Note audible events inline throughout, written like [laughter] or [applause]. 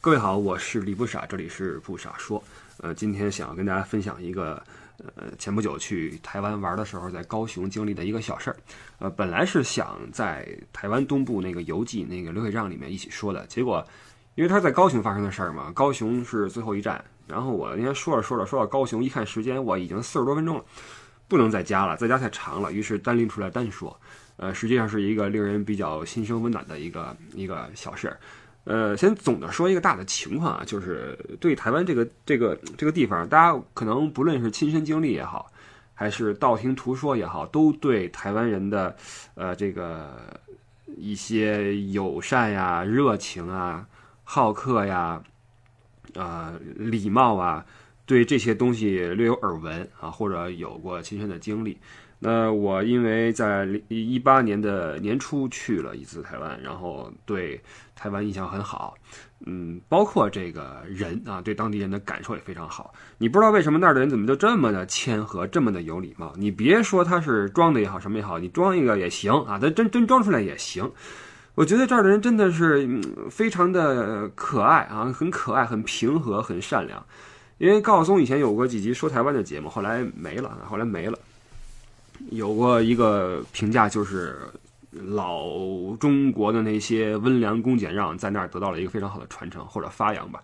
各位好，我是李不傻，这里是不傻说。呃，今天想要跟大家分享一个，呃，前不久去台湾玩的时候，在高雄经历的一个小事儿。呃，本来是想在台湾东部那个游记那个流水账里面一起说的，结果因为他在高雄发生的事儿嘛，高雄是最后一站。然后我那天说着说着说到高雄，一看时间，我已经四十多分钟了，不能再加了，再加太长了，于是单拎出来单说。呃，实际上是一个令人比较心生温暖的一个一个小事儿。呃，先总的说一个大的情况啊，就是对台湾这个这个这个地方，大家可能不论是亲身经历也好，还是道听途说也好，都对台湾人的呃这个一些友善呀、热情啊、好客呀、啊礼貌啊，对这些东西略有耳闻啊，或者有过亲身的经历。那我因为在一八年的年初去了一次台湾，然后对台湾印象很好，嗯，包括这个人啊，对当地人的感受也非常好。你不知道为什么那儿的人怎么就这么的谦和，这么的有礼貌？你别说他是装的也好，什么也好，你装一个也行啊，他真真装出来也行。我觉得这儿的人真的是非常的可爱啊，很可爱，很平和，很善良。因为高晓松以前有过几集说台湾的节目，后来没了，后来没了。有过一个评价，就是老中国的那些温良恭俭让，在那儿得到了一个非常好的传承或者发扬吧。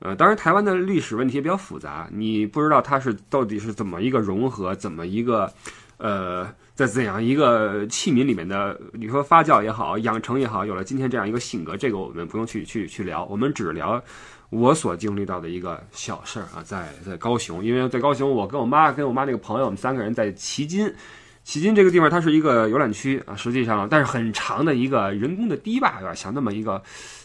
呃，当然，台湾的历史问题也比较复杂，你不知道它是到底是怎么一个融合，怎么一个呃，在怎样一个器皿里面的，你说发酵也好，养成也好，有了今天这样一个性格，这个我们不用去去去聊，我们只聊。我所经历到的一个小事儿啊，在在高雄，因为在高雄，我跟我妈跟我妈那个朋友，我们三个人在旗津。旗津这个地方，它是一个游览区啊，实际上，但是很长的一个人工的堤坝，有点像那么一个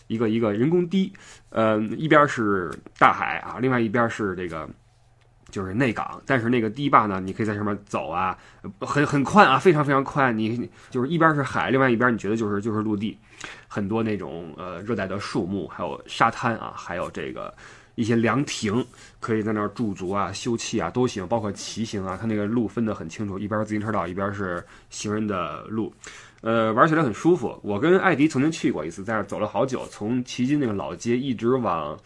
一个一个人工堤。呃，一边是大海啊，另外一边是这个就是内港。但是那个堤坝呢，你可以在上面走啊，很很宽啊，非常非常宽。你就是一边是海，另外一边你觉得就是就是陆地。很多那种呃热带的树木，还有沙滩啊，还有这个一些凉亭，可以在那儿驻足啊、休憩啊都行。包括骑行啊，它那个路分得很清楚，一边自行车道，一边是行人的路，呃，玩起来很舒服。我跟艾迪曾经去过一次，在那儿走了好久，从齐金那个老街一直往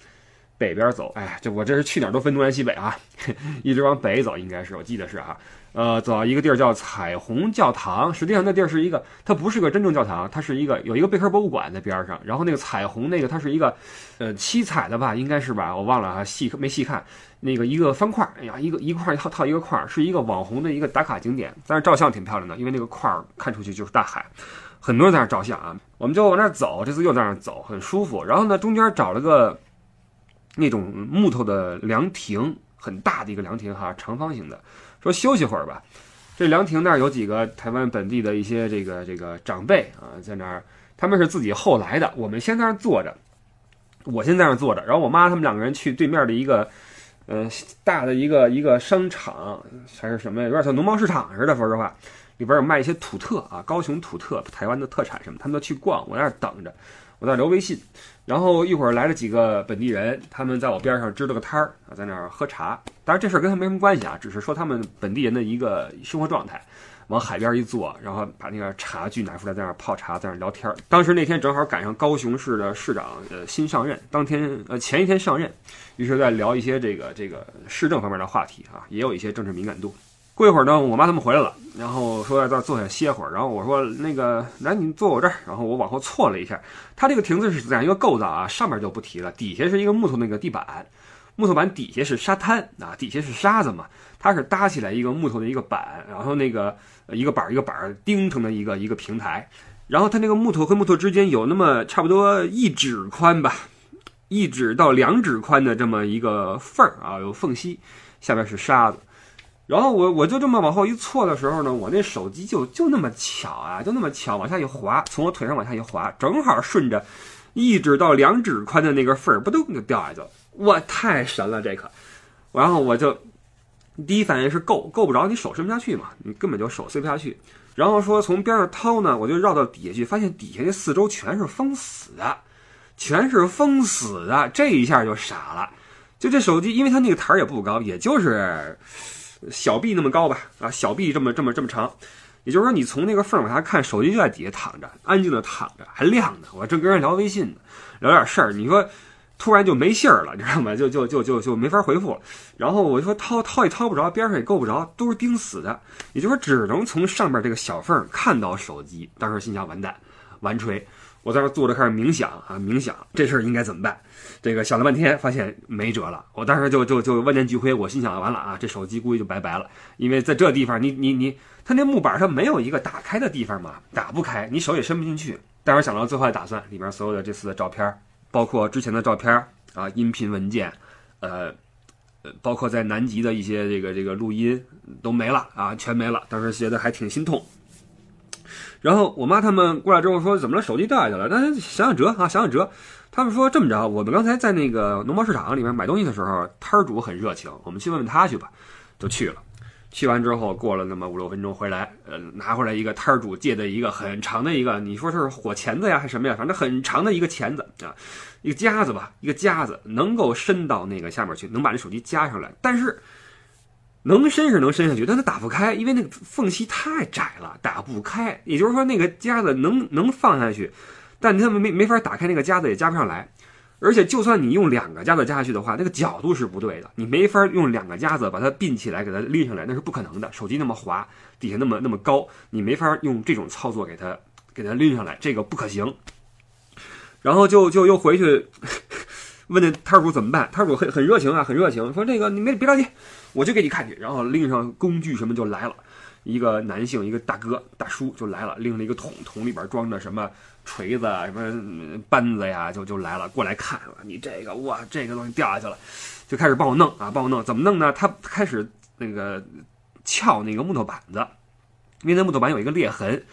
北边走。哎，这我这是去哪儿都分东南西北啊，[laughs] 一直往北走，应该是我记得是啊。呃，走到一个地儿叫彩虹教堂，实际上那地儿是一个，它不是个真正教堂，它是一个有一个贝壳博物馆在边上。然后那个彩虹那个，它是一个，呃，七彩的吧，应该是吧，我忘了啊，细没细看。那个一个方块，哎呀，一个一块套套一个块，是一个网红的一个打卡景点，但是照相挺漂亮的，因为那个块看出去就是大海，很多人在那照相啊。我们就往那儿走，这次又在那儿走，很舒服。然后呢，中间找了个那种木头的凉亭，很大的一个凉亭哈，长方形的。说休息会儿吧，这凉亭那儿有几个台湾本地的一些这个这个长辈啊，在那儿，他们是自己后来的。我们先在那儿坐着，我先在那儿坐着，然后我妈他们两个人去对面的一个，呃，大的一个一个商场还是什么，有点像农贸市场似的。说实话，里边有卖一些土特啊，高雄土特、台湾的特产什么，他们都去逛，我在那儿等着。我在留微信，然后一会儿来了几个本地人，他们在我边上支了个摊儿啊，在那儿喝茶。当然这事儿跟他没什么关系啊，只是说他们本地人的一个生活状态。往海边一坐，然后把那个茶具拿出来，在那儿泡茶，在那儿聊天。当时那天正好赶上高雄市的市长呃新上任，当天呃前一天上任，于是在聊一些这个这个市政方面的话题啊，也有一些政治敏感度。过一会儿呢，我妈他们回来了，然后说在这儿坐下歇会儿。然后我说那个来，你坐我这儿。然后我往后错了一下，它这个亭子是怎样一个构造啊？上面就不提了，底下是一个木头那个地板，木头板底下是沙滩啊，底下是沙子嘛。它是搭起来一个木头的一个板，然后那个一个板一个板钉成的一个一个平台。然后它那个木头和木头之间有那么差不多一指宽吧，一指到两指宽的这么一个缝儿啊，有缝隙，下边是沙子。然后我我就这么往后一错的时候呢，我那手机就就那么巧啊，就那么巧往下一滑，从我腿上往下一滑，正好顺着一指到两指宽的那个缝儿，不咚就掉下去了。我，太神了这可！然后我就第一反应是够够不着，你手伸不下去嘛，你根本就手塞不下去。然后说从边上掏呢，我就绕到底下去，发现底下那四周全是封死的，全是封死的。这一下就傻了，就这手机，因为它那个台儿也不高，也就是。小臂那么高吧，啊，小臂这么这么这么长，也就是说你从那个缝往下看，手机就在底下躺着，安静的躺着，还亮呢。我正跟人聊微信呢，聊点事儿。你说突然就没信儿了，你知道吗？就就就就就没法回复。然后我就说掏掏也掏不着，边上也够不着，都是钉死的，也就是说只能从上面这个小缝看到手机。当时心想完蛋，完锤！我在那坐着开始冥想啊，冥想这事儿应该怎么办？这个想了半天，发现没辙了。我当时就就就万念俱灰，我心想完了啊，这手机估计就拜拜了，因为在这地方，你你你，它那木板上没有一个打开的地方嘛，打不开，你手也伸不进去。但是想到最坏打算，里边所有的这次的照片。包括之前的照片啊，音频文件，呃，呃，包括在南极的一些这个这个录音都没了啊，全没了。当时觉得还挺心痛。然后我妈他们过来之后说：“怎么了？手机掉下去了？”那想想辙啊，想想辙。他们说：“这么着，我们刚才在那个农贸市场里面买东西的时候，摊主很热情，我们去问问他去吧。”就去了。去完之后，过了那么五六分钟回来，呃，拿回来一个摊主借的一个很长的一个，你说是火钳子呀，还是什么呀？反正很长的一个钳子啊，一个夹子吧，一个夹子能够伸到那个下面去，能把这手机夹上来。但是能伸是能伸下去，但它打不开，因为那个缝隙太窄了，打不开。也就是说，那个夹子能能放下去，但他们没没法打开那个夹子，也夹不上来。而且，就算你用两个夹子夹下去的话，那个角度是不对的，你没法用两个夹子把它并起来，给它拎上来，那是不可能的。手机那么滑，底下那么那么高，你没法用这种操作给它给它拎上来，这个不可行。然后就就又回去问那摊主怎么办，摊主很很热情啊，很热情，说这个你没别着急，我就给你看去。然后拎上工具什么就来了，一个男性，一个大哥大叔就来了，拎了一个桶，桶里边装着什么。锤子啊，什么扳子呀，就就来了，过来看了。你这个哇，这个东西掉下去了，就开始帮我弄啊，帮我弄。怎么弄呢？他开始那个撬那个木头板子，因为那木头板有一个裂痕，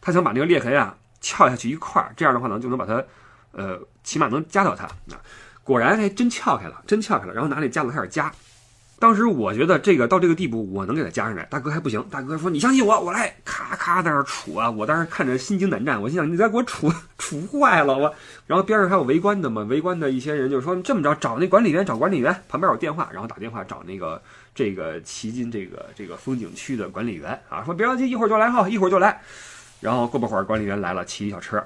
他想把那个裂痕啊撬下去一块儿，这样的话呢，就能把它呃，起码能夹到它。啊，果然还真撬开了，真撬开了。然后拿那夹子开始夹。当时我觉得这个到这个地步，我能给他夹上来。大哥还不行，大哥说：“你相信我，我来。”咔咔在那杵啊！我当时看着心惊胆战，我心想：“你再给我杵 [laughs] 杵坏了我。”然后边上还有围观的嘛，围观的一些人就说：“这么着，找那管理员，找管理员。”旁边有电话，然后打电话找那个这个旗津这个这个风景区的管理员啊，说：“别着急，一会儿就来哈，一会儿就来。”然后过不会儿，管理员来了，骑一小车，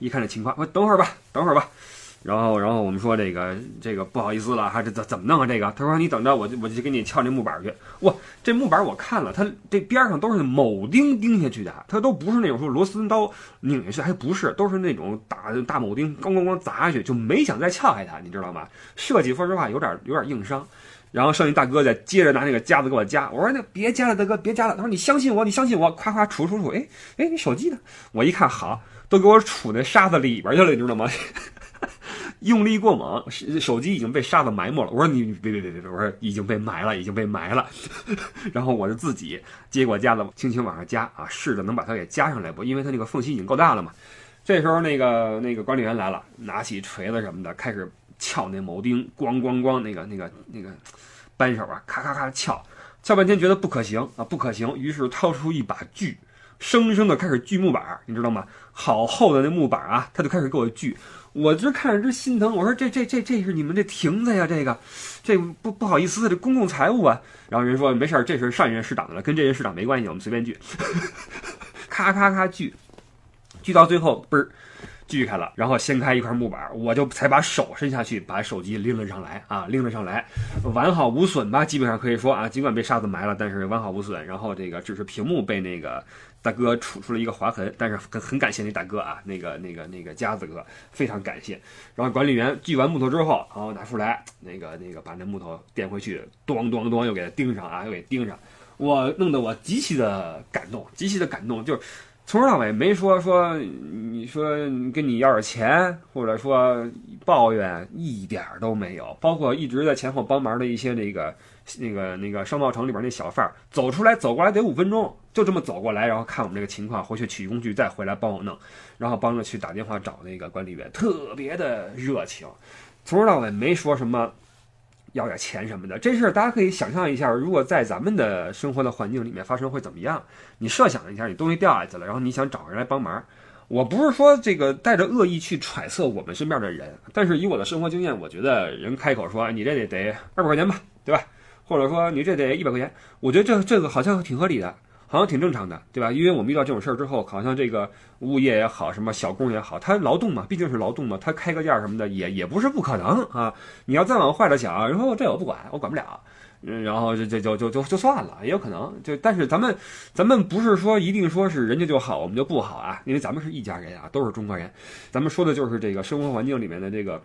一看这情况，我等会儿吧，等会儿吧。然后，然后我们说这个这个不好意思了，还这怎怎么弄啊？这个他说你等着，我就我就给你撬那木板去。哇，这木板我看了，它这边上都是铆钉钉下去的，它都不是那种说螺丝刀拧下去，还不是，都是那种大大铆钉咣咣咣砸下去，就没想再撬开它，你知道吗？设计说实话有点有点硬伤。然后剩下大哥再接着拿那个夹子给我夹，我说那别夹了，大哥别夹了。他说你相信我，你相信我，夸夸杵杵杵，哎哎，你手机呢？我一看好，都给我杵那沙子里边去了，你知道吗？用力过猛，手机已经被沙子埋没了。我说你别别别别，我说已经被埋了，已经被埋了。[laughs] 然后我就自己接过夹子，轻轻往上夹啊，试着能把它给夹上来不？因为它那个缝隙已经够大了嘛。这时候那个那个管理员来了，拿起锤子什么的，开始撬那铆钉，咣咣咣，那个那个那个扳手啊，咔咔咔撬，撬半天觉得不可行啊，不可行，于是掏出一把锯，生生的开始锯木板，你知道吗？好厚的那木板啊，他就开始给我锯。我这看着这心疼，我说这这这这是你们这亭子呀，这个，这不不好意思，这公共财物啊。然后人说没事儿，这是上一任市长的了，跟这任市长没关系，我们随便锯，[laughs] 咔咔咔锯，锯到最后嘣儿。锯开了，然后掀开一块木板，我就才把手伸下去，把手机拎了上来啊，拎了上来，完好无损吧？基本上可以说啊，尽管被沙子埋了，但是完好无损。然后这个只是屏幕被那个大哥杵出了一个划痕，但是很很感谢那大哥啊，那个那个那个夹子哥，非常感谢。然后管理员锯完木头之后，然后拿出来，那个那个把那木头垫回去，咚咚咚又给它钉上啊，又给钉上，我弄得我极其的感动，极其的感动，就是。从头到尾没说说，你说跟你要点钱，或者说抱怨，一点都没有。包括一直在前后帮忙的一些那个、那个、那个商贸城里边那小贩儿，走出来走过来得五分钟，就这么走过来，然后看我们这个情况，回去取工具，再回来帮我弄，然后帮着去打电话找那个管理员，特别的热情，从头到尾没说什么。要点钱什么的，这事儿大家可以想象一下，如果在咱们的生活的环境里面发生会怎么样？你设想一下，你东西掉下去了，然后你想找人来帮忙。我不是说这个带着恶意去揣测我们身边的人，但是以我的生活经验，我觉得人开口说你这得得二百块钱吧，对吧？或者说你这得一百块钱，我觉得这这个好像挺合理的。好像挺正常的，对吧？因为我们遇到这种事儿之后，好像这个物业也好，什么小工也好，他劳动嘛，毕竟是劳动嘛，他开个价什么的也也不是不可能啊。你要再往坏了想，然后这我不管，我管不了，嗯，然后这这就就就就算了，也有可能。就但是咱们咱们不是说一定说是人家就好，我们就不好啊，因为咱们是一家人啊，都是中国人。咱们说的就是这个生活环境里面的这个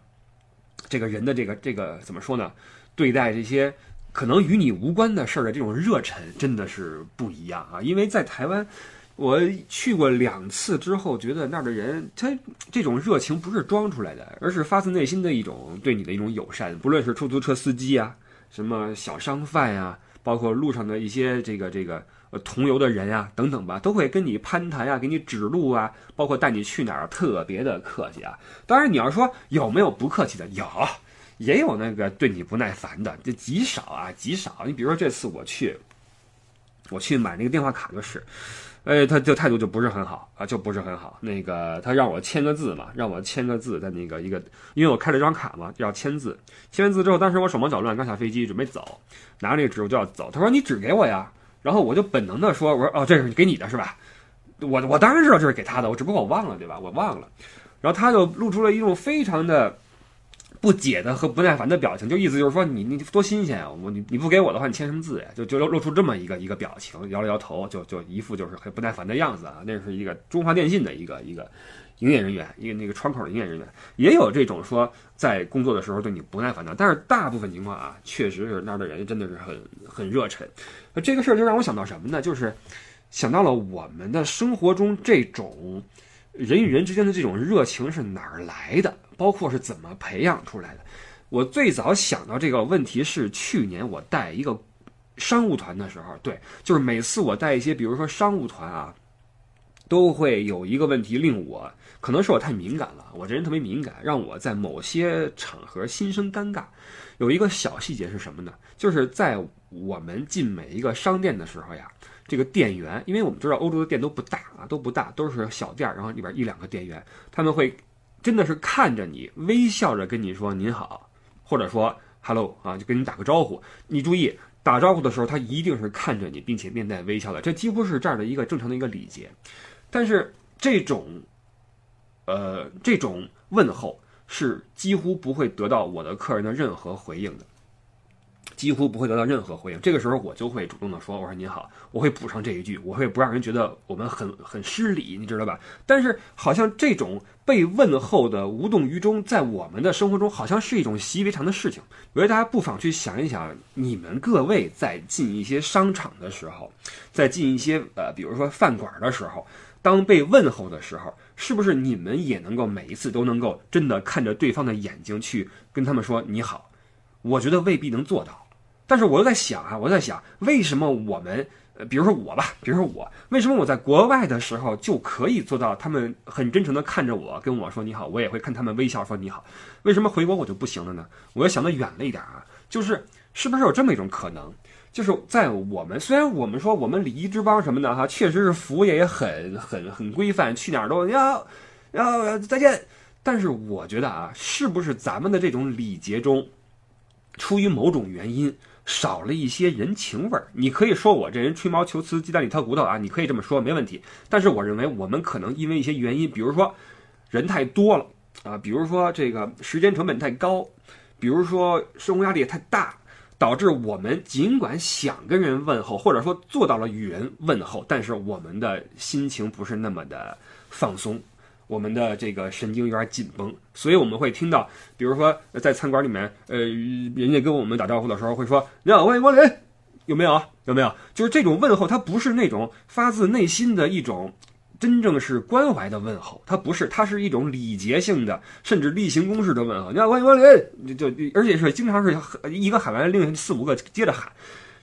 这个人的这个这个怎么说呢？对待这些。可能与你无关的事儿的这种热忱真的是不一样啊！因为在台湾，我去过两次之后，觉得那儿的人他这种热情不是装出来的，而是发自内心的一种对你的一种友善。不论是出租车司机啊，什么小商贩呀，包括路上的一些这个这个同游的人啊等等吧，都会跟你攀谈啊，给你指路啊，包括带你去哪儿，特别的客气啊。当然，你要说有没有不客气的，有。也有那个对你不耐烦的，就极少啊，极少。你比如说这次我去，我去买那个电话卡就是，呃，他就态度就不是很好啊，就不是很好。那个他让我签个字嘛，让我签个字在那个一个，因为我开了张卡嘛，要签字。签完字之后，当时我手忙脚乱，刚下飞机准备走，拿着那个纸我就要走。他说你纸给我呀，然后我就本能的说，我说哦，这是给你的是吧？我我当然知道这是给他的，我只不过我忘了对吧？我忘了。然后他就露出了一种非常的。不解的和不耐烦的表情，就意思就是说你你多新鲜啊！我你你不给我的话，你签什么字呀？就就露出这么一个一个表情，摇了摇头，就就一副就是很不耐烦的样子啊！那是一个中华电信的一个一个营业人员，一个那个窗口的营业人员，也有这种说在工作的时候对你不耐烦的，但是大部分情况啊，确实是那儿的人真的是很很热忱。这个事儿就让我想到什么呢？就是想到了我们的生活中这种人与人之间的这种热情是哪儿来的？包括是怎么培养出来的？我最早想到这个问题是去年我带一个商务团的时候，对，就是每次我带一些，比如说商务团啊，都会有一个问题令我，可能是我太敏感了，我这人特别敏感，让我在某些场合心生尴尬。有一个小细节是什么呢？就是在我们进每一个商店的时候呀，这个店员，因为我们知道欧洲的店都不大啊，都不大，都是小店，然后里边一两个店员，他们会。真的是看着你微笑着跟你说您好，或者说 hello 啊，就跟你打个招呼。你注意打招呼的时候，他一定是看着你，并且面带微笑的，这几乎是这儿的一个正常的一个礼节。但是这种，呃，这种问候是几乎不会得到我的客人的任何回应的。几乎不会得到任何回应，这个时候我就会主动的说：“我说您好。”我会补上这一句，我会不让人觉得我们很很失礼，你知道吧？但是好像这种被问候的无动于衷，在我们的生活中好像是一种习以为常的事情。我觉得大家不妨去想一想，你们各位在进一些商场的时候，在进一些呃，比如说饭馆的时候，当被问候的时候，是不是你们也能够每一次都能够真的看着对方的眼睛去跟他们说你好？我觉得未必能做到。但是我又在想啊，我在想，为什么我们，比如说我吧，比如说我，为什么我在国外的时候就可以做到，他们很真诚的看着我，跟我说你好，我也会看他们微笑说你好，为什么回国我就不行了呢？我要想的远了一点啊，就是是不是有这么一种可能，就是在我们虽然我们说我们礼仪之邦什么的哈，确实是服务业也很很很规范，去哪儿都要要再见，但是我觉得啊，是不是咱们的这种礼节中，出于某种原因。少了一些人情味儿，你可以说我这人吹毛求疵、鸡蛋里挑骨头啊，你可以这么说，没问题。但是我认为我们可能因为一些原因，比如说人太多了啊，比如说这个时间成本太高，比如说生活压力也太大，导致我们尽管想跟人问候，或者说做到了与人问候，但是我们的心情不是那么的放松。我们的这个神经有点紧绷，所以我们会听到，比如说在餐馆里面，呃，人家跟我们打招呼的时候会说“你好，欢迎光临”，有没有？有没有？就是这种问候，它不是那种发自内心的一种真正是关怀的问候，它不是，它是一种礼节性的，甚至例行公事的问候。你好，欢迎光临，就而且是经常是一个喊完，另四五个接着喊。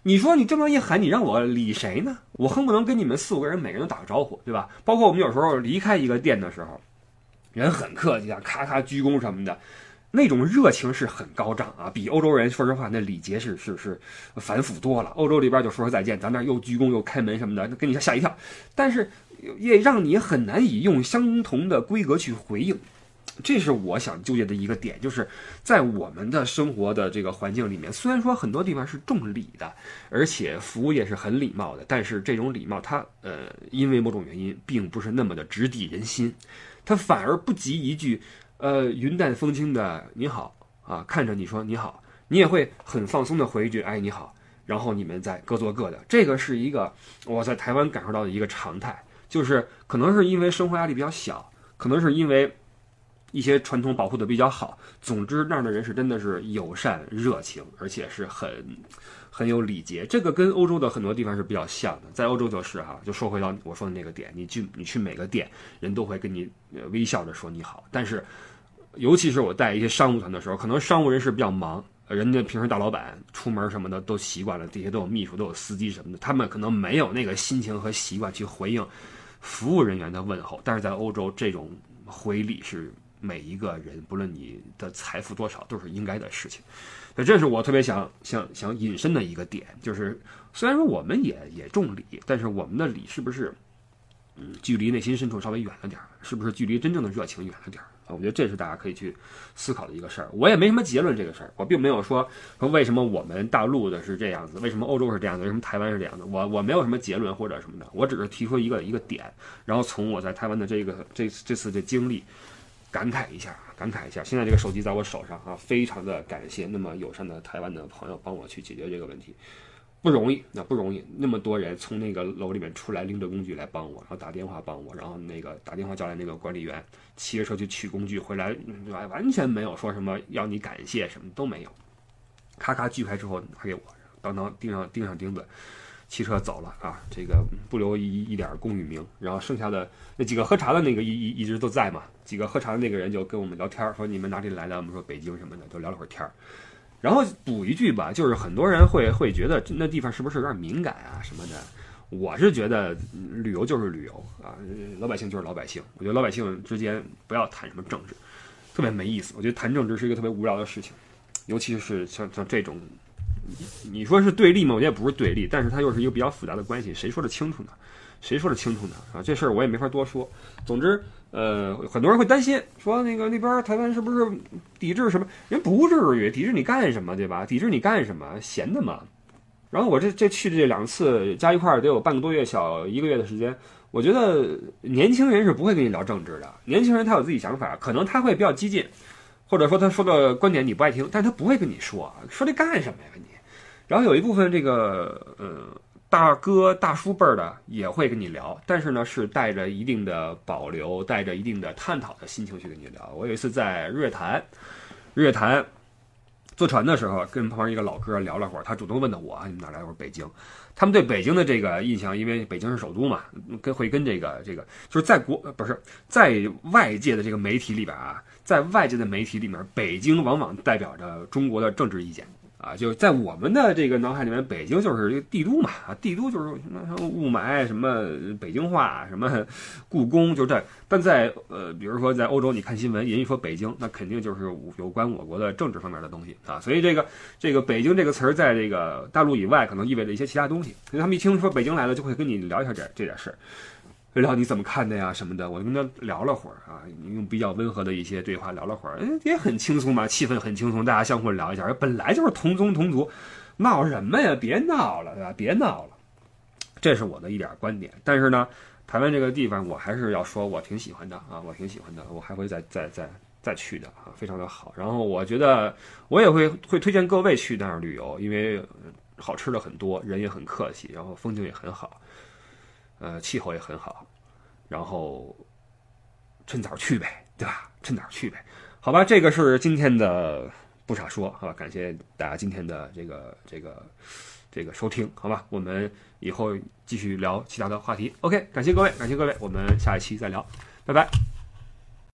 你说你这么一喊，你让我理谁呢？我恨不能跟你们四五个人每个人都打个招呼，对吧？包括我们有时候离开一个店的时候，人很客气啊，咔咔鞠躬什么的，那种热情是很高涨啊，比欧洲人说实话那礼节是是是繁复多了。欧洲里边就说说再见，咱那又鞠躬又开门什么的，给你吓一跳，但是也让你很难以用相同的规格去回应。这是我想纠结的一个点，就是在我们的生活的这个环境里面，虽然说很多地方是重礼的，而且服务业是很礼貌的，但是这种礼貌它呃因为某种原因，并不是那么的直抵人心，它反而不及一句呃云淡风轻的你好啊，看着你说你好，你也会很放松的回一句哎你好，然后你们再各做各的，这个是一个我在台湾感受到的一个常态，就是可能是因为生活压力比较小，可能是因为。一些传统保护的比较好，总之那儿的人是真的是友善热情，而且是很很有礼节。这个跟欧洲的很多地方是比较像的，在欧洲就是哈，就说回到我说的那个点，你去你去每个店，人都会跟你微笑着说你好。但是，尤其是我带一些商务团的时候，可能商务人士比较忙，人家平时大老板出门什么的都习惯了，这些都有秘书，都有司机什么的，他们可能没有那个心情和习惯去回应服务人员的问候。但是在欧洲，这种回礼是。每一个人，不论你的财富多少，都是应该的事情。那，这是我特别想想想引申的一个点，就是虽然说我们也也重礼，但是我们的礼是不是，嗯，距离内心深处稍微远了点儿？是不是距离真正的热情远了点儿？啊，我觉得这是大家可以去思考的一个事儿。我也没什么结论，这个事儿，我并没有说说为什么我们大陆的是这样子，为什么欧洲是这样的，为什么台湾是这样的。我我没有什么结论或者什么的，我只是提出一个一个点，然后从我在台湾的这个这这次的经历。感慨一下，感慨一下，现在这个手机在我手上啊，非常的感谢那么友善的台湾的朋友帮我去解决这个问题，不容易，那不容易，那么多人从那个楼里面出来拎着工具来帮我，然后打电话帮我，然后那个打电话叫来那个管理员，骑着车去取工具回来，完完全没有说什么要你感谢什么都没有，咔咔锯开之后拿给我，当当钉上钉上钉子。骑车走了啊，这个不留一一点功与名，然后剩下的那几个喝茶的那个一一一直都在嘛，几个喝茶的那个人就跟我们聊天，说你们哪里来的？我们说北京什么的，就聊了会儿天儿。然后补一句吧，就是很多人会会觉得那地方是不是有点敏感啊什么的？我是觉得旅游就是旅游啊，老百姓就是老百姓。我觉得老百姓之间不要谈什么政治，特别没意思。我觉得谈政治是一个特别无聊的事情，尤其是像像这种。你说是对立吗？我觉得也不是对立，但是它又是一个比较复杂的关系，谁说的清楚呢？谁说的清楚呢？啊，这事儿我也没法多说。总之，呃，很多人会担心，说那个那边台湾是不是抵制什么？人不至于抵制你干什么，对吧？抵制你干什么？闲的嘛。然后我这这去这两次加一块儿得有半个多月，小一个月的时间。我觉得年轻人是不会跟你聊政治的，年轻人他有自己想法，可能他会比较激进，或者说他说的观点你不爱听，但他不会跟你说，说这干什么呀？你。然后有一部分这个呃大哥大叔辈儿的也会跟你聊，但是呢是带着一定的保留，带着一定的探讨的心情去跟你聊。我有一次在日月潭，日月潭坐船的时候，跟旁边一个老哥聊了会儿，他主动问的我：“你们哪来？”我说：“北京。”他们对北京的这个印象，因为北京是首都嘛，跟会跟这个这个就是在国不是在外界的这个媒体里边啊，在外界的媒体里面，北京往往代表着中国的政治意见。啊，就在我们的这个脑海里面，北京就是一个帝都嘛，啊，帝都就是什么雾霾，什么北京话，什么故宫，就这。但在呃，比如说在欧洲，你看新闻，人一说北京，那肯定就是有关我国的政治方面的东西啊。所以这个这个北京这个词儿，在这个大陆以外，可能意味着一些其他东西。所以他们一听说北京来了，就会跟你聊一下这这点事儿。聊你怎么看的呀什么的，我就跟他聊了会儿啊，用比较温和的一些对话聊了会儿，也很轻松嘛，气氛很轻松，大家相互聊一下，本来就是同宗同族，闹什么呀？别闹了，对吧？别闹了，这是我的一点观点。但是呢，台湾这个地方，我还是要说，我挺喜欢的啊，我挺喜欢的，我还会再再再再去的啊，非常的好。然后我觉得我也会会推荐各位去那儿旅游，因为好吃的很多，人也很客气，然后风景也很好。呃，气候也很好，然后趁早去呗，对吧？趁早去呗，好吧。这个是今天的不傻说，好吧？感谢大家今天的这个这个这个收听，好吧？我们以后继续聊其他的话题。OK，感谢各位，感谢各位，我们下一期再聊，拜拜。